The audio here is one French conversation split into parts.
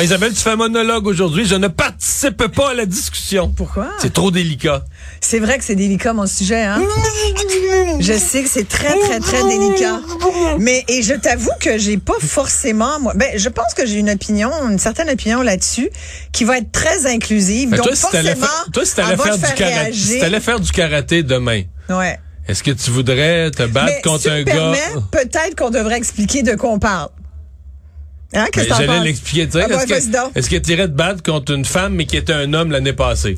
Ah, Isabelle, tu fais un monologue aujourd'hui. Je ne participe pas à la discussion. Pourquoi? C'est trop délicat. C'est vrai que c'est délicat, mon sujet, hein? Je sais que c'est très, très, très délicat. Mais, et je t'avoue que j'ai pas forcément, moi, ben, je pense que j'ai une opinion, une certaine opinion là-dessus, qui va être très inclusive. Ben, donc, toi, si forcément, faire, toi, si t'allais faire, du karaté, si t'allais faire du karaté demain, Ouais. est-ce que tu voudrais te battre Mais contre si un gars? peut-être qu'on devrait expliquer de quoi on parle. Hein, J'allais l'expliquer. Ah, ben, est-ce que tu irais te battre contre une femme, mais qui était un homme l'année passée?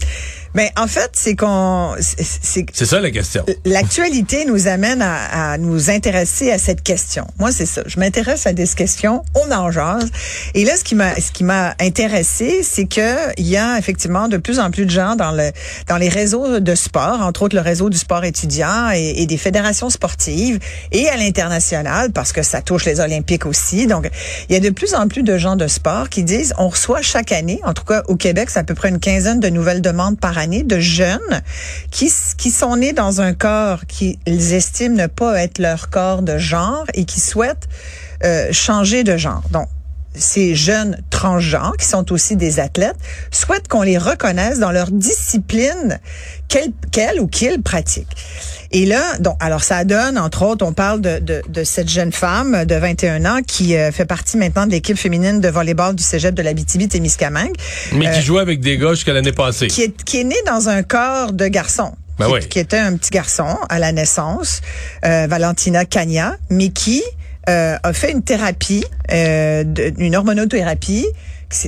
Mais en fait, c'est qu'on, c'est- ça la question. L'actualité nous amène à, à nous intéresser à cette question. Moi, c'est ça. Je m'intéresse à des questions, on en jase. Et là, ce qui m'a, ce qui m'a intéressé, c'est que il y a effectivement de plus en plus de gens dans le, dans les réseaux de sport, entre autres le réseau du sport étudiant et, et des fédérations sportives et à l'international, parce que ça touche les Olympiques aussi. Donc, il y a de plus en plus de gens de sport qui disent, on reçoit chaque année, en tout cas au Québec, c'est à peu près une quinzaine de nouvelles demandes par année de jeunes qui, qui sont nés dans un corps qu'ils estiment ne pas être leur corps de genre et qui souhaitent euh, changer de genre. Donc, ces jeunes transgenres, qui sont aussi des athlètes, souhaitent qu'on les reconnaisse dans leur discipline qu'elle qu'elle ou qu'ils pratiquent. Et là, donc, alors ça donne, entre autres, on parle de, de, de cette jeune femme de 21 ans qui euh, fait partie maintenant de l'équipe féminine de volleyball du cégep de l'Abitibi-Témiscamingue, Mais Euh, qui jouait avec des gars jusqu'à l'année passée. qui est, qui est née dans un corps de garçon. Ben qui, oui. qui était un petit garçon à la naissance, euh, Valentina Cagna, mais qui euh, a fait une thérapie, euh, une hormonothérapie.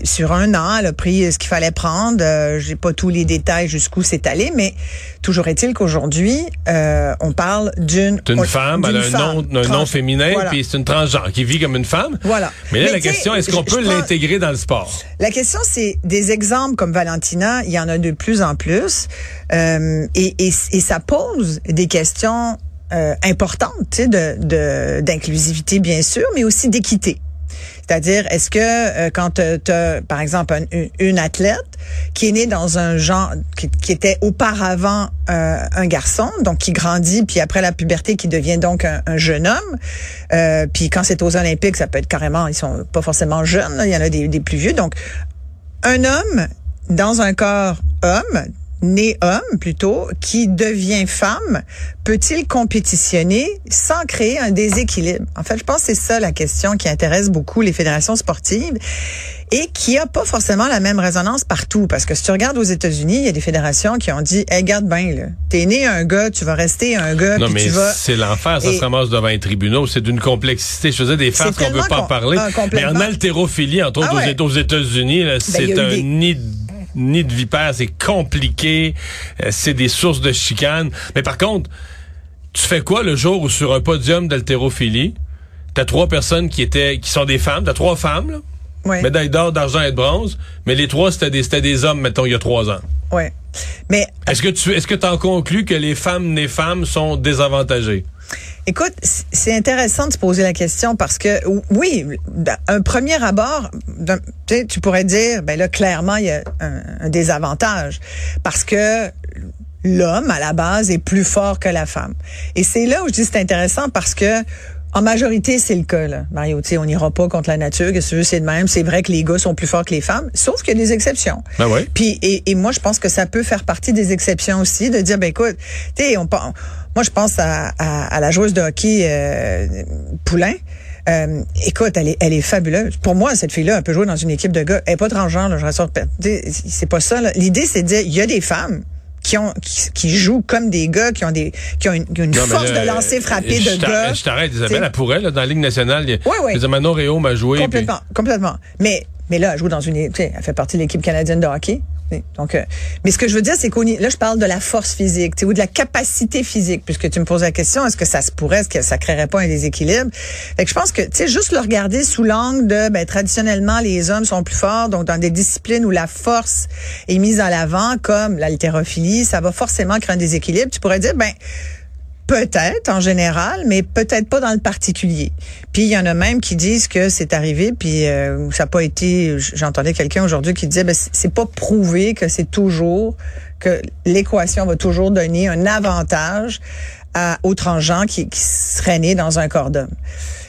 Sur un an, elle a pris ce qu'il fallait prendre. Euh, J'ai pas tous les détails jusqu'où c'est allé, mais toujours est-il qu'aujourd'hui, euh, on parle d'une femme, elle a un femme nom, un nom féminin, Voilà. puis c'est une transgenre qui vit comme une femme. Voilà. Mais là, Mais la question, est-ce qu'on peut l'intégrer dans le sport? La question, c'est des exemples comme Valentina, il y en a de plus en plus, euh, et, et, et ça pose des questions euh, sais, de d'inclusivité bien sûr, mais aussi d'équité. C'est-à-dire, est-ce que euh, quand tu as, par exemple, un- une, athlète qui est née dans un genre qui, était auparavant euh, un garçon, donc qui grandit, puis après la puberté, qui devient donc un, un jeune homme, euh, puis quand c'est aux Olympiques, ça peut être carrément, ils sont pas forcément jeunes, il y en a des, des plus vieux, donc un homme dans un corps homme, né homme plutôt, qui devient femme, peut-il compétitionner sans créer un déséquilibre? En fait, je pense que c'est ça la question qui intéresse beaucoup les fédérations sportives et qui a pas forcément la même résonance partout. Parce que si tu regardes aux États-Unis, il y a des fédérations qui ont dit, hey, garde bien, là. T'es né un gars, tu vas rester un gars, Non, puis mais tu vas... c'est l'enfer, ça Et- se ramasse devant les tribunaux. C'est d'une complexité. Je faisais des farces qu'on veut pas en com- parler. ah, mais en haltérophilie, entre autres Ah ouais. Ben, aux Éta- aux États-Unis, là, y c'est un des- nid nid de vipères, c'est compliqué, euh, c'est des sources de chicanes. Mais par contre, tu fais quoi le jour où sur un podium d'haltérophilie, t'as trois personnes qui étaient qui sont des femmes, t'as trois femmes, là, Ouais. médaille d'or, d'argent et de bronze, mais les trois c'était des c'était des hommes, mettons, il y a trois ans. Ouais. Mais Est-ce que tu est-ce que t'en conclus que les femmes nées femmes sont désavantagées? Écoute, c'est intéressant de se poser la question parce que ou- oui, un premier abord, tu pourrais dire, ben là clairement il y a un, un désavantage parce que l'homme à la base est plus fort que la femme. Et c'est là où je dis c'est intéressant parce que en majorité, c'est le cas, là. Mario, tu sais, on n'ira pas contre la nature, que tu veux, c'est de même. C'est vrai que les gars sont plus forts que les femmes, sauf qu'il y a des exceptions. Ben ouais. Puis et, et moi je pense que ça peut faire partie des exceptions aussi de dire ben écoute, tu sais on pen- moi je pense à, à, à la joueuse de hockey euh, Poulain. Euh, écoute, elle est, elle est fabuleuse. Pour moi, cette fille-là, elle peut jouer dans une équipe de gars. Elle est pas transgenre, là, je rassure. C'est pas ça. L'idée, c'est de dire, il y a des femmes qui ont qui, qui jouent comme des gars, qui ont des qui ont une, qui ont une Non, force là, de lancer frappé de gars. Je t'arrête, Isabelle, elle pourrait, là, dans la Ligue nationale. a- je veux dire, Manon m'a joué. puis- Complètement, complètement. Mais mais là, elle joue dans une, tu sais, elle fait partie de l'équipe canadienne de hockey. Donc, euh, mais ce que je veux dire, c'est qu'on là, je parle de la force physique, ou de la capacité physique, puisque tu me poses la question, est-ce que ça se pourrait, est-ce que ça créerait pas un déséquilibre? Fait que je pense que, tu sais, juste le regarder sous l'angle de, ben, traditionnellement, les hommes sont plus forts, donc dans des disciplines où la force est mise en avant, comme l'haltérophilie, ça va forcément créer un déséquilibre. Tu pourrais dire, ben Peut-être en général, mais peut-être pas dans le particulier. Puis il y en a même qui disent que c'est arrivé, puis euh, ça n'a pas été. J'entendais quelqu'un aujourd'hui qui disait, ben, c'est pas prouvé que c'est toujours que l'équation va toujours donner un avantage à, aux transgenres qui, qui seraient nés dans un corps d'homme.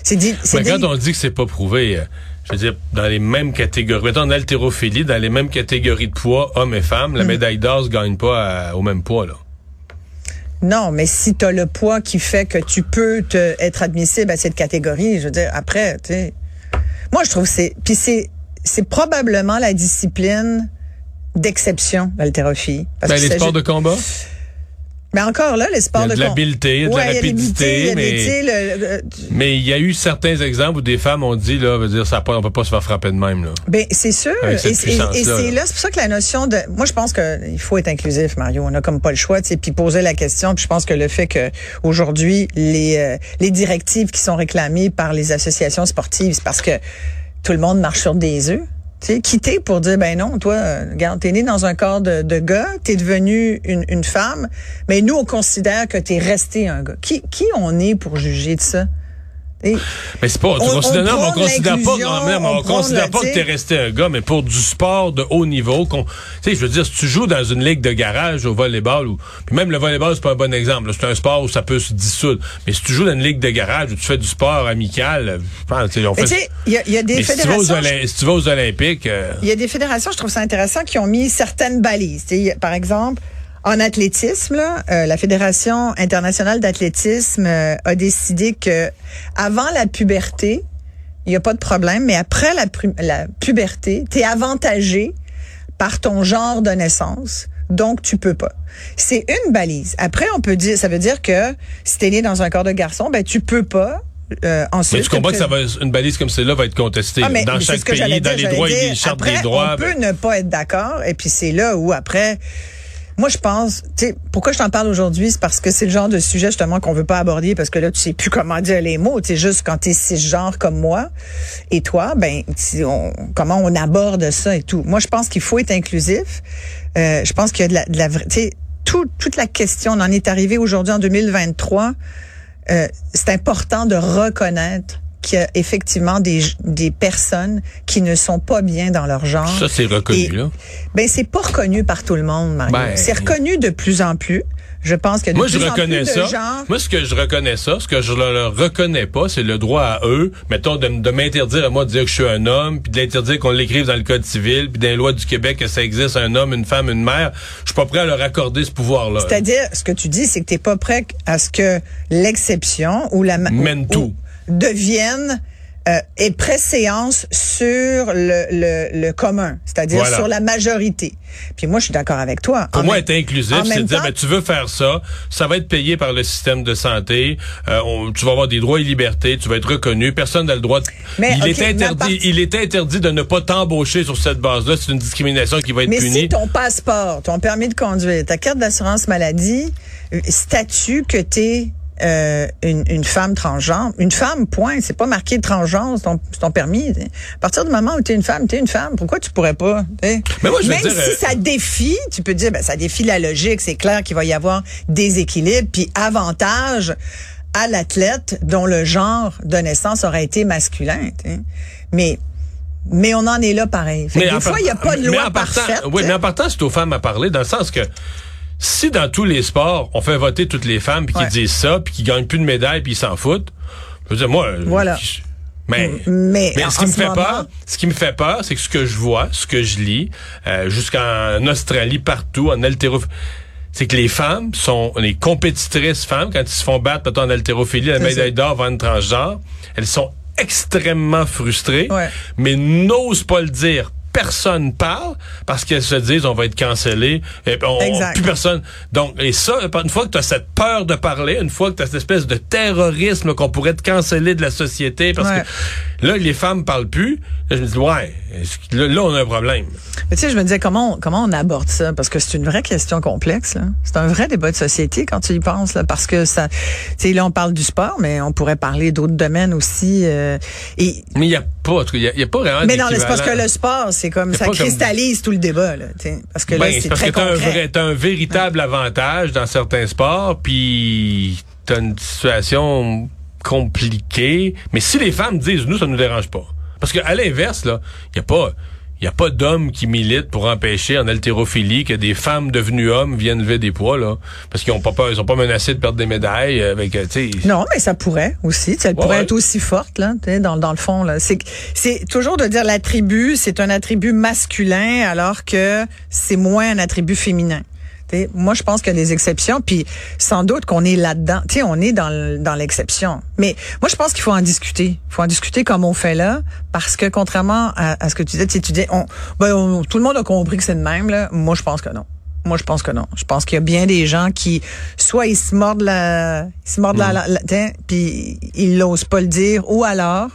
C'est dit. Mais quand on dit que c'est pas prouvé. Euh, je veux dire, dans les mêmes catégories, mettons en haltérophilie, dans les mêmes catégories de poids, hommes et femmes, la mm. médaille d'or ne gagne pas au même poids, là. Non, mais si tu as le poids qui fait que tu peux te, être admissible à cette catégorie, je veux dire, après, tu sais. Moi, je trouve c'est. Puis c'est, c'est probablement la discipline d'exception, l'haltérophilie. Ben, les sports de combat? Mais encore là, les sports de, de l'habileté, de la rapidité, mais mais il y a eu certains exemples où des femmes ont dit là, veut dire ça pas, on peut pas se faire frapper de même là. Ben c'est sûr. Et, c'est là, c'est pour ça que la notion de, moi je pense que il faut être inclusif, Mario. On a comme pas le choix, tu sais, puis poser la question. Puis je pense que le fait que aujourd'hui les euh, les directives qui sont réclamées par les associations sportives, c'est parce que tout le monde marche sur des œufs sais, quitter pour dire ben non, toi, regarde, t'es né dans un corps de, de gars, t'es devenu une, une, femme, mais nous on considère que t'es resté un gars. Qui, qui on est pour juger de ça? Mais c'est pas, on, considère, on, considère pas, même, on, considère pas que t'es resté un gars, mais pour du sport de haut niveau, tu sais, je veux dire, si tu joues dans une ligue de garage au volleyball, ou, puis même le volleyball, c'est pas un bon exemple, c'est un sport où ça peut se dissoudre. Mais si tu joues dans une ligue de garage où tu fais du sport amical, je pense, on fait. Il y, y, a des fédérations. Si tu, vas aux, Olympiques. Euh, il y a des fédérations, je trouve ça intéressant, qui ont mis certaines balises. par exemple, en athlétisme, euh, la Fédération internationale d'athlétisme euh, a décidé que avant la puberté, il n'y a pas de problème, mais après la, la puberté, tu es avantagé par ton genre de naissance. Donc, tu peux pas. C'est une balise. Après, on peut dire, ça veut dire que si t'es né dans un corps de garçon, ben, tu peux pas euh, ensuite, mais tu comprends que ça va, une balise comme celle-là va être contestée ah, dans chaque pays, dans les droits et les chartes des droits. On peut ben- ne pas être d'accord, et puis c'est là où après, moi, je pense, tu sais, pourquoi je t'en parle aujourd'hui, c'est parce que c'est le genre de sujet justement qu'on veut pas aborder parce que là, tu sais plus comment dire les mots. Tu sais, juste quand t'es cisgenre comme moi et toi, ben, on, comment on aborde ça et tout. Moi, je pense qu'il faut être inclusif. Euh, je pense qu'il y a de la, de la tu sais, tout, toute la question, on en est arrivé aujourd'hui en 2023. Euh, c'est important de reconnaître qu'il y a effectivement des, des personnes qui ne sont pas bien dans leur genre. Ça, c'est reconnu, là. Ben, c'est pas reconnu par tout le monde, Mario. Ben, c'est reconnu de plus en plus. Je pense que de Moi, je reconnais ça. Moi, ce que je reconnais ça, ce que je ne reconnais pas, c'est le droit à eux, mettons, de, de m'interdire à moi de dire que je suis un homme, puis de l'interdire qu'on l'écrive dans le Code civil, puis dans les lois du Québec que ça existe un homme, une femme, une mère. Je suis pas prêt à leur accorder ce pouvoir-là. C'est-à-dire, ce que tu dis, c'est que tu n'es pas prêt à ce que l'exception ou la... Mène tout deviennent euh, et préséance sur le, le, le commun, c'est-à-dire sur la majorité. Puis moi, je suis d'accord avec toi. Pour moi, être inclusif, c'est dire, ben, tu veux faire ça, ça va être payé par le système de santé, euh, tu vas avoir des droits et libertés, tu vas être reconnu, personne n'a le droit de... Mais, il, est interdit, il est interdit de ne pas t'embaucher sur cette base-là, c'est une discrimination qui va être punie. Mais si ton passeport, ton permis de conduire, ta carte d'assurance maladie, euh, statut que tu es euh, une, une, femme transgenre. Une femme, point. C'est pas marqué transgenre, c'est ton, ton, permis. À partir du moment où tu es une femme, tu es une femme. Pourquoi tu pourrais pas? Mais moi, je Même si euh, ça défie, tu peux dire, ben, ça défie la logique. C'est clair qu'il va y avoir déséquilibre, puis avantage à l'athlète dont le genre de naissance aurait été masculin. Mais mais on en est là pareil. des fois, il n'y a pas de loi parfaite. Oui, mais en partant, c'est aux femmes à parler, dans le sens que si dans tous les sports, on fait voter toutes les femmes puis qui disent ça, puis qui gagnent plus de médailles puis ils s'en foutent, je veux dire, moi, voilà. mais, mais, ce qui me fait peur, ce qui me fait peur, c'est que ce que je vois, ce que je lis, euh, jusqu'en Australie, partout, en haltérophilie, c'est que les femmes sont les compétitrices femmes quand ils se font battre en haltérophilie, la médaille d'or va une transgenre, elles sont extrêmement frustrées, mais n'osent pas le dire personne parle parce qu'elles se disent on va être cancellé et on, plus personne. Donc et ça une fois que tu as cette peur de parler, une fois que tu as cette espèce de terrorisme qu'on pourrait te canceller de la société parce que là les femmes parlent plus, là, je me dis ouais, là, on a un problème. Mais tu sais je me disais comment comment on aborde ça? Parce que c'est une vraie question complexe C'est un vrai débat de société quand tu y penses là parce que ça tu sais là on parle du sport mais on pourrait parler d'autres domaines aussi euh, et Mais il y a pas il y, a, pas vraiment Mais non, c'est parce que le sport c'est comme ça cristallise tout le débat là, parce que là ben, c'est très que un, vrai, un véritable avantage dans certains sports, puis t'as une situation compliquée. Mais si les femmes disent, nous, ça nous dérange pas. Parce qu'à l'inverse, là, il y a pas... Il n'y a pas d'hommes qui militent pour empêcher en haltérophilie que des femmes devenues hommes viennent lever des poids, là. Parce qu'ils ont pas peur, ils sont pas menacés de perdre des médailles avec, euh, tu sais. Non, mais ça pourrait aussi. Elle pourrait ouais. être aussi forte, là, dans, dans le fond, là. C'est, c'est toujours de dire l'attribut, c'est un attribut masculin, alors que c'est moins un attribut féminin. T'sais, moi, je pense qu'il y a des exceptions, puis sans doute qu'on est là-dedans. Tu sais, on est dans, l'exception. Mais moi, je pense qu'il faut en discuter. Il faut en discuter comme on fait là, parce que contrairement à, à ce que tu disais, tu dis, on, ben, on- tout le monde a compris que c'est le même. Là. Moi, je pense que non. Moi, je pense que non. Je pense qu'il y a bien des gens qui, soit ils se mordent la, ils se mordent la, la, la- t'sais, puis ils n'osent pas le dire, ou alors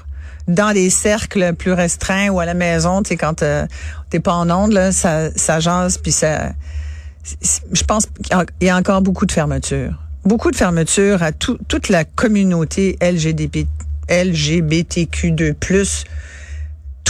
dans des cercles plus restreints ou à la maison, tu sais, quand euh, t'es pas en onde, là, ça, ça jase, puis ça je pense qu'il y a- encore beaucoup de fermeture. Beaucoup de fermeture à tout- toute la communauté LGBT, LGBTQ2+,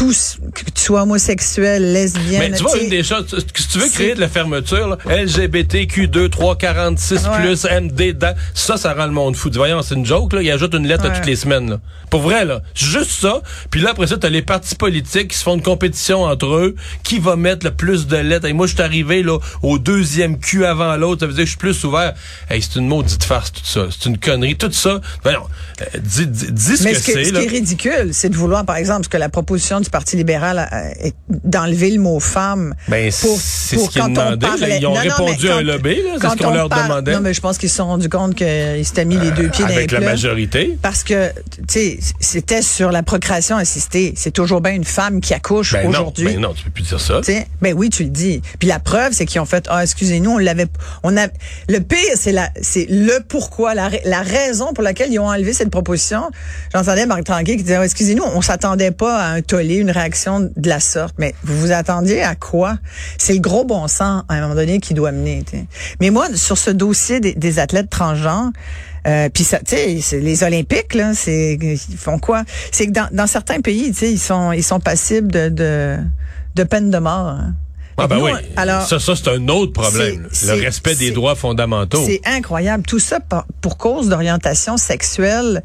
tous, que tu sois homosexuel, lesbienne. Mais tu vois, une des choses, si tu veux créer de la fermeture, là, LGBTQ2, 346 Ouais. plus, MD, da- ça, ça rend le monde fou. Voyons, c'est une joke, là. Il ajoute une lettre à toutes les semaines, là. Pour vrai, là. Juste ça. Puis là, après ça, t'as les partis politiques qui se font une compétition entre eux. Qui va mettre le plus de lettres? Et moi, je suis arrivé, là, au deuxième cul avant l'autre. Ça veut dire que je suis plus ouvert. Hey, c'est une maudite farce, tout ça. C'est une connerie. Tout ça. Voyons. euh, dis, dis, dis ce Mais que ce, c'est, ce là. qui est ridicule, c'est de vouloir, par exemple, ce que la proposition du Parti libéral euh, d'enlever le mot femme. Ben, c'est ce qu'ils demandaient, parlait- Ils ont Non, répondu à un lobby, là. C'est ce qu'on on leur parle- demandait. Non, mais je pense qu'ils se sont rendus compte qu'ils s'étaient mis les deux pieds dans Avec la majorité. Parce que, tu sais, c'était sur la procréation assistée. C'est toujours bien une femme qui accouche Ben non, aujourd'hui. ben non, tu peux plus dire ça. Ben oui, tu le dis. Puis la preuve, c'est qu'ils ont fait, ah, excusez-nous, on l'avait, on a, le pire, c'est la, c'est le pourquoi, la, ra- la raison pour laquelle ils ont enlevé cette proposition. J'entendais Marc Tanguay qui disait, Ah, excusez-nous, on s'attendait pas à un tollé, une réaction de la sorte. Mais vous vous attendiez à quoi? C'est le gros bon sens, à un moment donné, qui doit mener, tu sais. Mais moi, sur ce dossier des, des athlètes transgenres, euh, puis ça, tu sais, les Olympiques là, c'est ils font quoi? C'est que dans, dans certains pays, tu sais, ils sont ils sont passibles de de, de peine de mort. hein. Ah ben Nous, oui. alors, ça, ça c'est un autre problème. Le respect des droits fondamentaux. c'est incroyable. Tout ça pour cause d'orientation sexuelle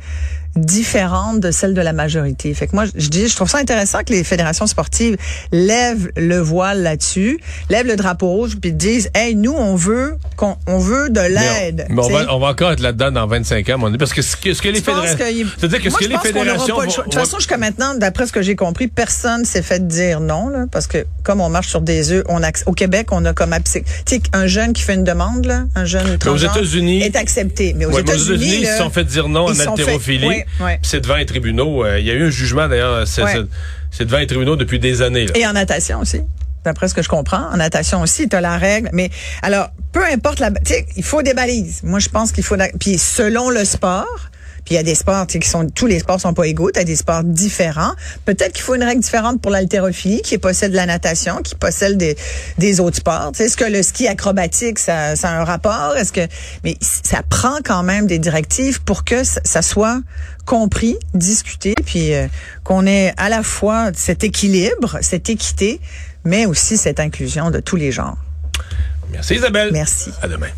différente de celle de la majorité. Fait que moi, je dis, je trouve ça intéressant que les fédérations sportives lèvent le voile là-dessus, lèvent le drapeau rouge, puis disent, hey, nous, on veut, qu'on, on veut de Mais l'aide. on, mais on va, on va encore être là-dedans dans 25 ans, mon Dieu, parce que ce que, ce que les fédérations... C'est-à-dire que ce que les fédérations... De toute façon, jusqu'à maintenant, d'après ce que j'ai compris, personne s'est fait dire non, là, parce que comme on marche sur des œufs, on au Québec, on a comme tu sais, un jeune qui fait une demande, là, un jeune aux transgenre, États-Unis- est accepté. Mais aux Ouais, États-Unis, ils se sont fait dire non en haltérophilie. Ouais, ouais. C'est devant les tribunaux. Euh, Il y a eu un jugement, d'ailleurs. C'est Ouais. c'est- c'est devant les tribunaux depuis des années. Là. Et en natation aussi. D'après ce que je comprends, en natation aussi, tu as la règle. Mais alors, peu importe la... Tu sais, il faut des balises. Moi, je pense qu'il faut... Puis selon le sport... Puis il y a des sports qui sont tous les sports sont pas égaux, tu as des sports différents. Peut-être qu'il faut une règle différente pour l'haltérophilie qui possède la natation, qui possède des, des autres sports. Est-ce que le ski acrobatique ça, ça a un rapport? Est-ce que mais ça prend quand même des directives pour que ça, ça soit compris, discuté, puis euh, qu'on ait à la fois cet équilibre, cette équité, mais aussi cette inclusion de tous les genres. Merci Isabelle. Merci. À demain.